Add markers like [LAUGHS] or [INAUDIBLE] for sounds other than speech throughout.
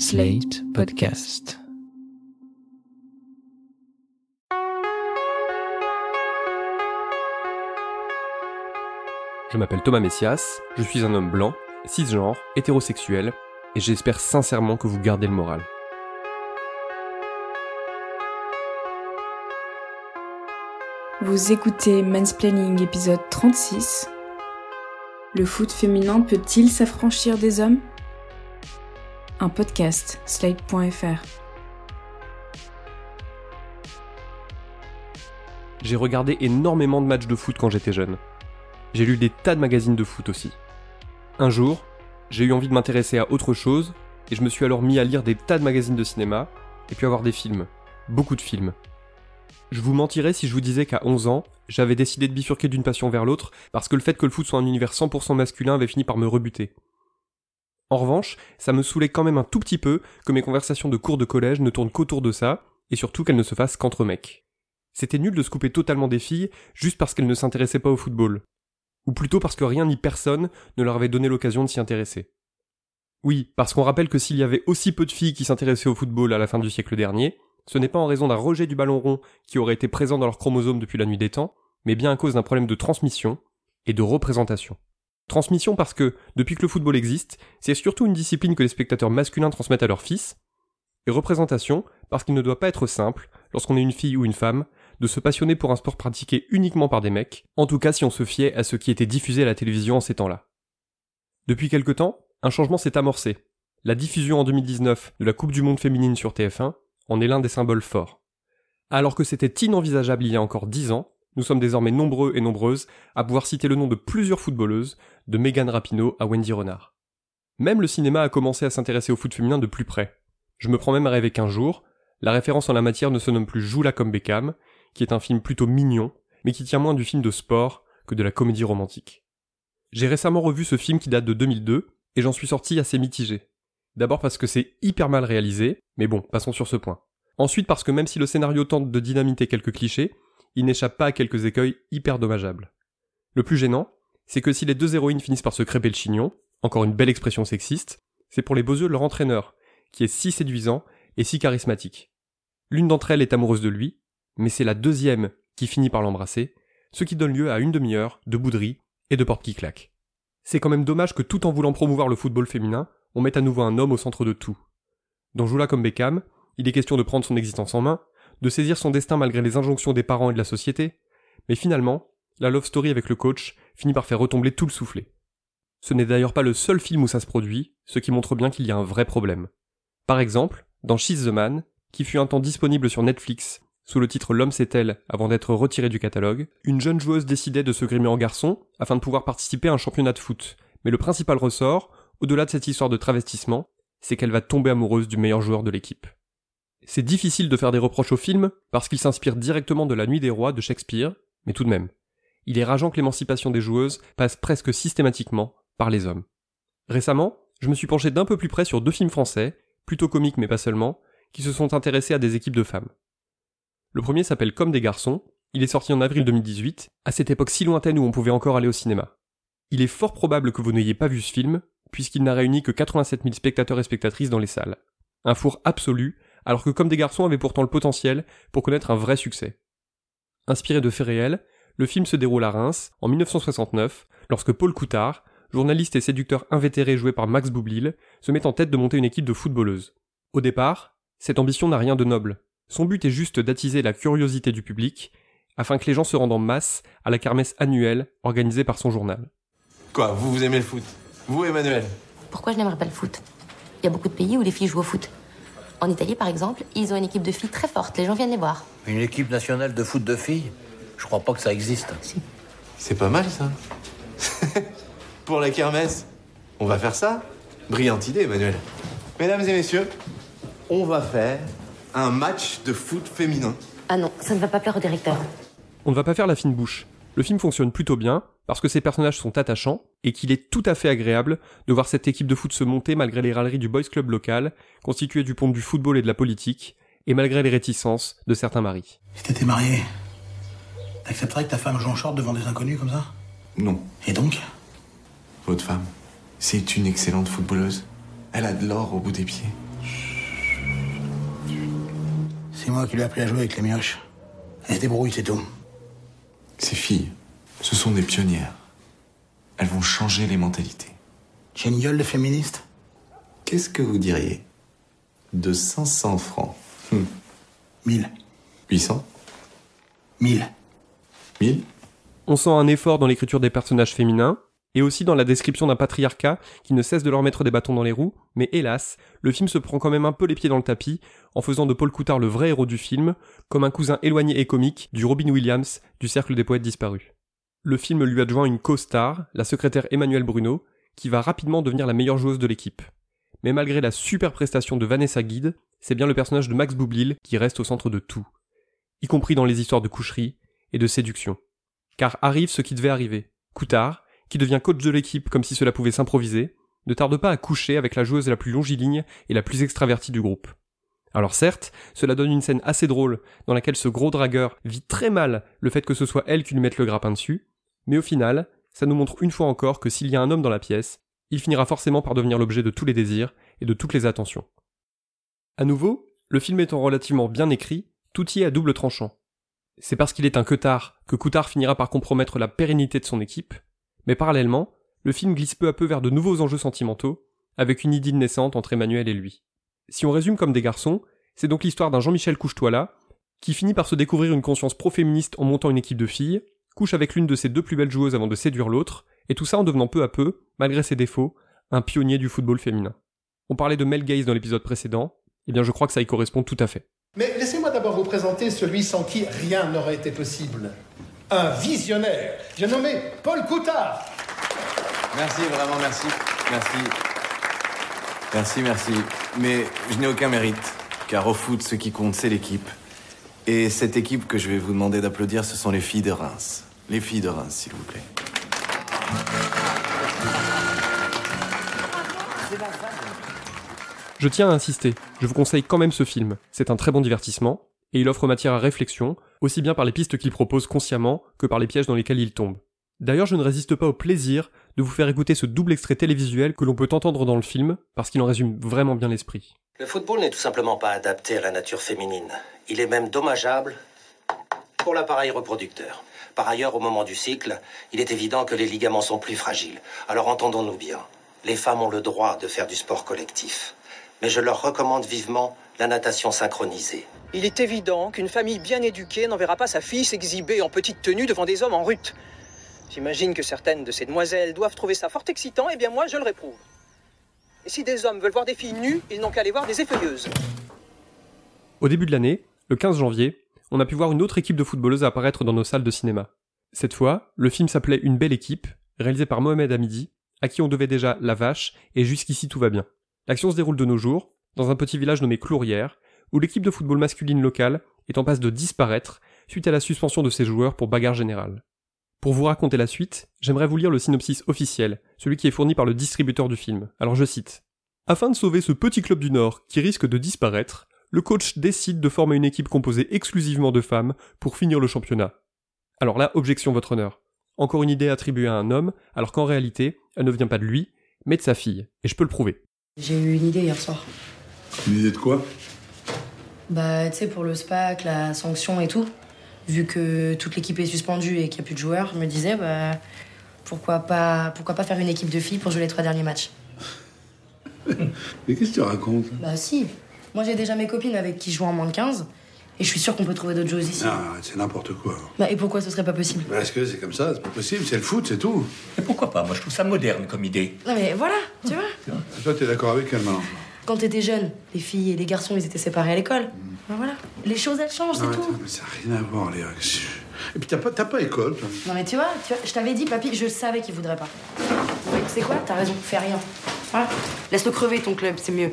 Slate Podcast. Je m'appelle Thomas Messias, je suis un homme blanc, cisgenre, hétérosexuel, et j'espère sincèrement que vous gardez le moral. Vous écoutez Mansplaining épisode 36. Le foot féminin peut-il s'affranchir des hommes? Un podcast, slate.fr. J'ai regardé énormément de matchs de foot quand j'étais jeune. J'ai lu des tas de magazines de foot aussi. Un jour, j'ai eu envie de m'intéresser à autre chose, et je me suis alors mis à lire des tas de magazines de cinéma, et puis à voir des films. Beaucoup de films. Je vous mentirais si je vous disais qu'à 11 ans, j'avais décidé de bifurquer d'une passion vers l'autre, parce que le fait que le foot soit un univers 100% masculin avait fini par me rebuter. En revanche, ça me saoulait quand même un tout petit peu que mes conversations de cours de collège ne tournent qu'autour de ça, et surtout qu'elles ne se fassent qu'entre mecs. C'était nul de se couper totalement des filles juste parce qu'elles ne s'intéressaient pas au football ou plutôt parce que rien ni personne ne leur avait donné l'occasion de s'y intéresser. Oui, parce qu'on rappelle que s'il y avait aussi peu de filles qui s'intéressaient au football à la fin du siècle dernier, ce n'est pas en raison d'un rejet du ballon rond qui aurait été présent dans leurs chromosomes depuis la nuit des temps, mais bien à cause d'un problème de transmission et de représentation. Transmission parce que, depuis que le football existe, c'est surtout une discipline que les spectateurs masculins transmettent à leurs fils, et représentation parce qu'il ne doit pas être simple, lorsqu'on est une fille ou une femme, de se passionner pour un sport pratiqué uniquement par des mecs, en tout cas si on se fiait à ce qui était diffusé à la télévision en ces temps-là. Depuis quelque temps, un changement s'est amorcé. La diffusion en 2019 de la Coupe du Monde féminine sur TF1 en est l'un des symboles forts. Alors que c'était inenvisageable il y a encore dix ans, nous sommes désormais nombreux et nombreuses à pouvoir citer le nom de plusieurs footballeuses, de Megan Rapinoe à Wendy Renard. Même le cinéma a commencé à s'intéresser au foot féminin de plus près. Je me prends même à rêver qu'un jour, la référence en la matière ne se nomme plus Joula comme Beckham, qui est un film plutôt mignon, mais qui tient moins du film de sport que de la comédie romantique. J'ai récemment revu ce film qui date de 2002, et j'en suis sorti assez mitigé. D'abord parce que c'est hyper mal réalisé, mais bon, passons sur ce point. Ensuite parce que même si le scénario tente de dynamiter quelques clichés, il n'échappe pas à quelques écueils hyper dommageables. Le plus gênant, c'est que si les deux héroïnes finissent par se crêper le chignon, encore une belle expression sexiste, c'est pour les beaux yeux de leur entraîneur, qui est si séduisant et si charismatique. L'une d'entre elles est amoureuse de lui, mais c'est la deuxième qui finit par l'embrasser, ce qui donne lieu à une demi-heure de bouderie et de portes qui claquent. C'est quand même dommage que tout en voulant promouvoir le football féminin, on mette à nouveau un homme au centre de tout. Dans Joula comme Beckham, il est question de prendre son existence en main, de saisir son destin malgré les injonctions des parents et de la société, mais finalement, la love story avec le coach finit par faire retomber tout le soufflet. Ce n'est d'ailleurs pas le seul film où ça se produit, ce qui montre bien qu'il y a un vrai problème. Par exemple, dans She's the Man, qui fut un temps disponible sur Netflix sous le titre L'homme c'est elle avant d'être retiré du catalogue, une jeune joueuse décidait de se grimer en garçon afin de pouvoir participer à un championnat de foot. Mais le principal ressort, au-delà de cette histoire de travestissement, c'est qu'elle va tomber amoureuse du meilleur joueur de l'équipe. C'est difficile de faire des reproches au film parce qu'il s'inspire directement de La Nuit des Rois de Shakespeare, mais tout de même. Il est rageant que l'émancipation des joueuses passe presque systématiquement par les hommes. Récemment, je me suis penché d'un peu plus près sur deux films français, plutôt comiques mais pas seulement, qui se sont intéressés à des équipes de femmes. Le premier s'appelle Comme des garçons, il est sorti en avril 2018, à cette époque si lointaine où on pouvait encore aller au cinéma. Il est fort probable que vous n'ayez pas vu ce film, puisqu'il n'a réuni que 87 000 spectateurs et spectatrices dans les salles. Un four absolu, alors que Comme des garçons avait pourtant le potentiel pour connaître un vrai succès. Inspiré de faits réels, le film se déroule à Reims, en 1969, lorsque Paul Coutard, journaliste et séducteur invétéré joué par Max Boublil, se met en tête de monter une équipe de footballeuses. Au départ, cette ambition n'a rien de noble. Son but est juste d'attiser la curiosité du public, afin que les gens se rendent en masse à la kermesse annuelle organisée par son journal. Quoi, vous, vous aimez le foot? Vous, Emmanuel? Pourquoi je n'aimerais pas le foot? Il y a beaucoup de pays où les filles jouent au foot. En Italie, par exemple, ils ont une équipe de filles très forte. Les gens viennent les voir. Une équipe nationale de foot de filles Je crois pas que ça existe. C'est pas mal, ça. [LAUGHS] Pour la kermesse, on va faire ça Brillante idée, Emmanuel. Mesdames et messieurs, on va faire un match de foot féminin. Ah non, ça ne va pas plaire au directeur. On ne va pas faire la fine bouche. Le film fonctionne plutôt bien, parce que ses personnages sont attachants, et qu'il est tout à fait agréable de voir cette équipe de foot se monter malgré les râleries du boys club local, constitué du pont du football et de la politique, et malgré les réticences de certains maris. Si t'étais marié, t'accepterais que ta femme joue en short devant des inconnus comme ça? Non, Et donc? Votre femme, c'est une excellente footballeuse. Elle a de l'or au bout des pieds. C'est moi qui lui ai appris à jouer avec les mioches. Elle se débrouille, c'est tout. Ces filles, ce sont des pionnières. Elles vont changer les mentalités. J'ai une gueule de féministe? Qu'est-ce que vous diriez? De 500 francs Hum, 1000. 800 1000. 1000 On sent un effort dans l'écriture des personnages féminins, et aussi dans la description d'un patriarcat qui ne cesse de leur mettre des bâtons dans les roues, mais hélas, le film se prend quand même un peu les pieds dans le tapis, en faisant de Paul Coutard le vrai héros du film, comme un cousin éloigné et comique du Robin Williams du Cercle des Poètes Disparus. Le film lui adjoint une co-star, la secrétaire Emmanuelle Bruno, qui va rapidement devenir la meilleure joueuse de l'équipe. Mais malgré la super prestation de Vanessa Guide, c'est bien le personnage de Max Boublil qui reste au centre de tout, y compris dans les histoires de coucherie et de séduction. Car arrive ce qui devait arriver. Coutard, qui devient coach de l'équipe comme si cela pouvait s'improviser, ne tarde pas à coucher avec la joueuse la plus longiligne et la plus extravertie du groupe. Alors certes, cela donne une scène assez drôle dans laquelle ce gros dragueur vit très mal le fait que ce soit elle qui lui mette le grappin dessus, mais au final, ça nous montre une fois encore que s'il y a un homme dans la pièce, il finira forcément par devenir l'objet de tous les désirs et de toutes les attentions. À nouveau, le film étant relativement bien écrit, tout y est à double tranchant. C'est parce qu'il est un queutard que Coutard finira par compromettre la pérennité de son équipe, mais parallèlement, le film glisse peu à peu vers de nouveaux enjeux sentimentaux, avec une idylle naissante entre Emmanuel et lui. Si on résume comme des garçons, c'est donc l'histoire d'un Jean-Michel Couche-toi qui finit par se découvrir une conscience pro-féministe en montant une équipe de filles, couche avec l'une de ses deux plus belles joueuses avant de séduire l'autre, et tout ça en devenant peu à peu, malgré ses défauts, un pionnier du football féminin. On parlait de Mel Gaze dans l'épisode précédent, eh bien je crois que ça y correspond tout à fait. Mais laissez-moi d'abord vous présenter celui sans qui rien n'aurait été possible. Un visionnaire. J'ai nommé Paul Coutard. Merci, vraiment, merci. Merci. Merci, merci. Mais je n'ai aucun mérite, car au foot, ce qui compte, c'est l'équipe. Et cette équipe que je vais vous demander d'applaudir, ce sont les filles de Reims. Les filles de Reims, s'il vous plaît. Je tiens à insister, je vous conseille quand même ce film, c'est un très bon divertissement, et il offre matière à réflexion, aussi bien par les pistes qu'il propose consciemment que par les pièges dans lesquels il tombe. D'ailleurs, je ne résiste pas au plaisir de vous faire écouter ce double extrait télévisuel que l'on peut entendre dans le film, parce qu'il en résume vraiment bien l'esprit. Le football n'est tout simplement pas adapté à la nature féminine. Il est même dommageable pour l'appareil reproducteur. Par ailleurs, au moment du cycle, il est évident que les ligaments sont plus fragiles. Alors entendons-nous bien. Les femmes ont le droit de faire du sport collectif. Mais je leur recommande vivement la natation synchronisée. Il est évident qu'une famille bien éduquée n'enverra pas sa fille s'exhiber en petite tenue devant des hommes en rut. J'imagine que certaines de ces demoiselles doivent trouver ça fort excitant, et bien moi je le réprouve. Et si des hommes veulent voir des filles nues, ils n'ont qu'à aller voir des effeuilleuses. Au début de l'année, le 15 janvier, on a pu voir une autre équipe de footballeuses apparaître dans nos salles de cinéma. Cette fois, le film s'appelait Une belle équipe, réalisé par Mohamed Hamidi, à qui on devait déjà La Vache et Jusqu'ici tout va bien. L'action se déroule de nos jours, dans un petit village nommé Clourière, où l'équipe de football masculine locale est en passe de disparaître suite à la suspension de ses joueurs pour bagarre générale. Pour vous raconter la suite, j'aimerais vous lire le synopsis officiel, celui qui est fourni par le distributeur du film. Alors je cite. Afin de sauver ce petit club du Nord qui risque de disparaître, le coach décide de former une équipe composée exclusivement de femmes pour finir le championnat. Alors là, objection votre honneur. Encore une idée attribuée à un homme, alors qu'en réalité, elle ne vient pas de lui, mais de sa fille. Et je peux le prouver. J'ai eu une idée hier soir. Une idée de quoi? Bah, tu sais, pour le SPAC, la sanction et tout, vu que toute l'équipe est suspendue et qu'il n'y a plus de joueurs, je me disais, bah, pourquoi pas, pourquoi pas faire une équipe de filles pour jouer les trois derniers matchs [LAUGHS] Mais qu'est-ce que tu racontes? Bah, si. Moi, j'ai déjà mes copines avec qui je joue en moins de 15, et je suis sûre qu'on peut trouver d'autres joueuses ici. Non, c'est n'importe quoi. Bah, et pourquoi ce serait pas possible? Parce que c'est comme ça, c'est pas possible, c'est le foot, c'est tout. Mais pourquoi pas? Moi, je trouve ça moderne comme idée. Non, mais voilà, tu vois. Et toi, t'es d'accord avec elle maintenant? Quand t'étais jeune, les filles et les garçons, ils étaient séparés à l'école. Bah, voilà. Les choses, elles changent, c'est Non, tout. mais ça n'a rien à voir, Léa. Et puis t'as pas, t'as pas école, toi. Non, mais tu vois, tu vois je t'avais dit, papy, je savais qu'il voudrait pas. Ouais, c'est quoi T'as raison, fais rien. Voilà. Laisse-le crever ton club, c'est mieux.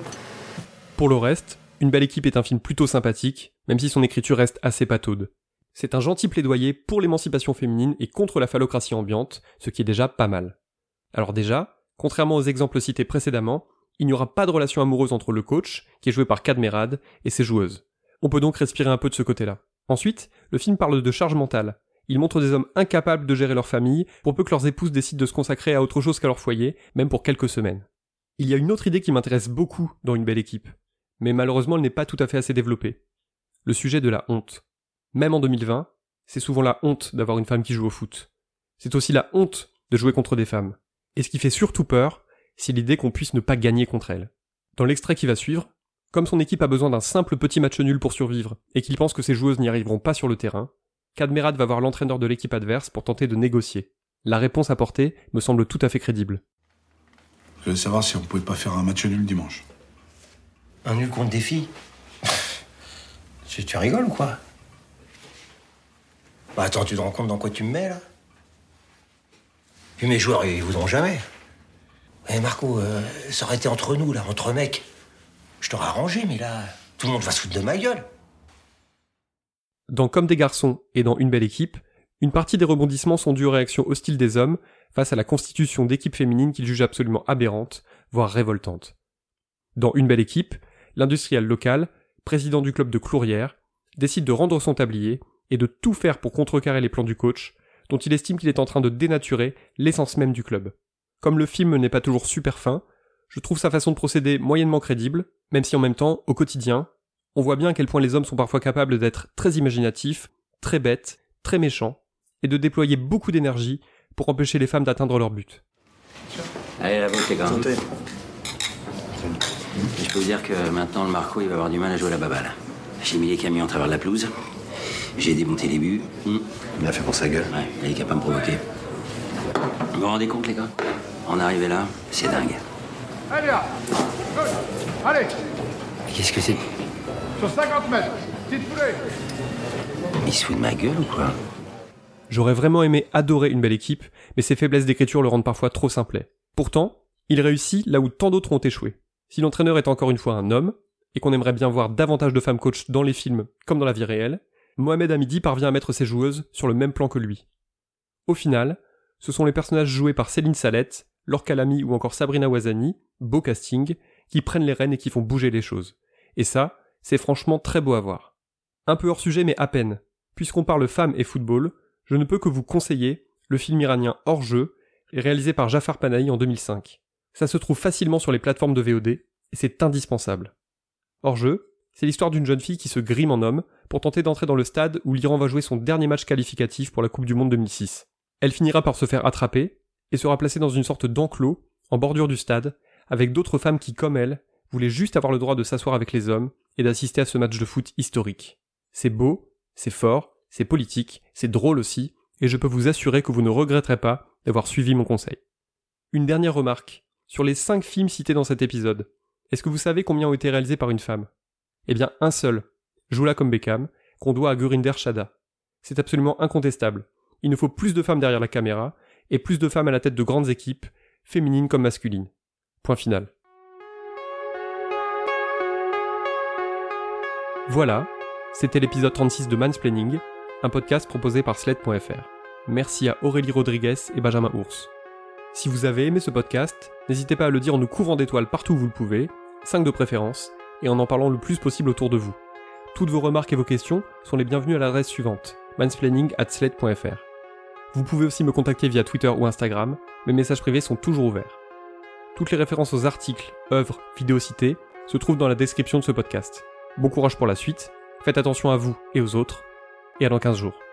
Pour le reste, Une belle équipe est un film plutôt sympathique, même si son écriture reste assez pataude. C'est un gentil plaidoyer pour l'émancipation féminine et contre la phallocratie ambiante, ce qui est déjà pas mal. Alors déjà, contrairement aux exemples cités précédemment, il n'y aura pas de relation amoureuse entre le coach, qui est joué par Cadmerad, et ses joueuses. On peut donc respirer un peu de ce côté-là. Ensuite, le film parle de charge mentale. Il montre des hommes incapables de gérer leur famille, pour peu que leurs épouses décident de se consacrer à autre chose qu'à leur foyer, même pour quelques semaines. Il y a une autre idée qui m'intéresse beaucoup dans une belle équipe, mais malheureusement elle n'est pas tout à fait assez développée. le sujet de la honte. Même en 2020, c'est souvent la honte d'avoir une femme qui joue au foot. C'est aussi la honte de jouer contre des femmes. Et ce qui fait surtout peur, c'est l'idée qu'on puisse ne pas gagner contre elles. Dans l'extrait qui va suivre, comme son équipe a besoin d'un simple petit match nul pour survivre et qu'il pense que ses joueuses n'y arriveront pas sur le terrain, Kadmerat va voir l'entraîneur de l'équipe adverse pour tenter de négocier. La réponse apportée me semble tout à fait crédible. Je veux savoir si on pouvait pas faire un match nul dimanche. Un nul contre des filles? Tu, tu rigoles ou quoi? Bah attends, tu te rends compte dans quoi tu me mets là? Puis mes joueurs, ils voudront jamais. Eh Marco, euh, ça aurait été entre nous là, entre mecs. Je t'aurais arrangé, mais là, tout le monde va se foutre de ma gueule. Dans Comme des garçons et dans Une belle équipe, une partie des rebondissements sont dus aux réactions hostiles des hommes face à la constitution d'équipes féminines qu'ils jugent absolument aberrantes, voire révoltantes. Dans Une belle équipe, l'industriel local, président du club de Clourières, décide de rendre son tablier et de tout faire pour contrecarrer les plans du coach, dont il estime qu'il est en train de dénaturer l'essence même du club. Comme le film n'est pas toujours super fin, je trouve sa façon de procéder moyennement crédible, même si en même temps, au quotidien, on voit bien à quel point les hommes sont parfois capables d'être très imaginatifs, très bêtes, très méchants, et de déployer beaucoup d'énergie pour empêcher les femmes d'atteindre leur but. Allez, la vôtre, les gars. Je peux vous dire que maintenant, le Marco, il va avoir du mal à jouer à la baballe. J'ai mis les camions à travers la pelouse. J'ai démonté les buts. Il a fait pour sa gueule. Ouais, il est capable de me provoquer. Vous vous rendez compte, les gars? En arriver là, c'est dingue. Allez là Allez Qu'est-ce que c'est Sur 50 mètres Petite poulet Il se fout de ma gueule ou quoi J'aurais vraiment aimé adorer une belle équipe, mais ses faiblesses d'écriture le rendent parfois trop simplet. Pourtant, il réussit là où tant d'autres ont échoué. Si l'entraîneur est encore une fois un homme, et qu'on aimerait bien voir davantage de femmes coachs dans les films comme dans la vie réelle, Mohamed Hamidi parvient à mettre ses joueuses sur le même plan que lui. Au final, ce sont les personnages joués par Céline Salette, Laure Calamy ou encore Sabrina Wazani, beau casting, qui prennent les rênes et qui font bouger les choses. Et ça, c'est franchement très beau à voir. Un peu hors sujet mais à peine. Puisqu'on parle femmes et football, je ne peux que vous conseiller le film iranien Hors jeu, réalisé par Jafar Panahi en 2005. Ça se trouve facilement sur les plateformes de VOD, et c'est indispensable. Hors jeu, c'est l'histoire d'une jeune fille qui se grime en homme pour tenter d'entrer dans le stade où l'Iran va jouer son dernier match qualificatif pour la Coupe du Monde 2006. Elle finira par se faire attraper sera placée dans une sorte d'enclos en bordure du stade avec d'autres femmes qui, comme elle, voulaient juste avoir le droit de s'asseoir avec les hommes et d'assister à ce match de foot historique. C'est beau, c'est fort, c'est politique, c'est drôle aussi, et je peux vous assurer que vous ne regretterez pas d'avoir suivi mon conseil. Une dernière remarque. Sur les 5 films cités dans cet épisode, est-ce que vous savez combien ont été réalisés par une femme? Eh bien, un seul, Joula comme Beckham, qu'on doit à Gurinder Shada. C'est absolument incontestable. Il nous faut plus de femmes derrière la caméra, et plus de femmes à la tête de grandes équipes, féminines comme masculines. Point final. Voilà, c'était l'épisode 36 de Mansplaining, un podcast proposé par Sled.fr. Merci à Aurélie Rodriguez et Benjamin Ours. Si vous avez aimé ce podcast, n'hésitez pas à le dire en nous couvrant d'étoiles partout où vous le pouvez, 5 de préférence, et en en parlant le plus possible autour de vous. Toutes vos remarques et vos questions sont les bienvenues à l'adresse suivante, mansplaining@sled.fr. Vous pouvez aussi me contacter via Twitter ou Instagram, mes messages privés sont toujours ouverts. Toutes les références aux articles, œuvres, vidéos citées se trouvent dans la description de ce podcast. Bon courage pour la suite, faites attention à vous et aux autres, et à dans 15 jours.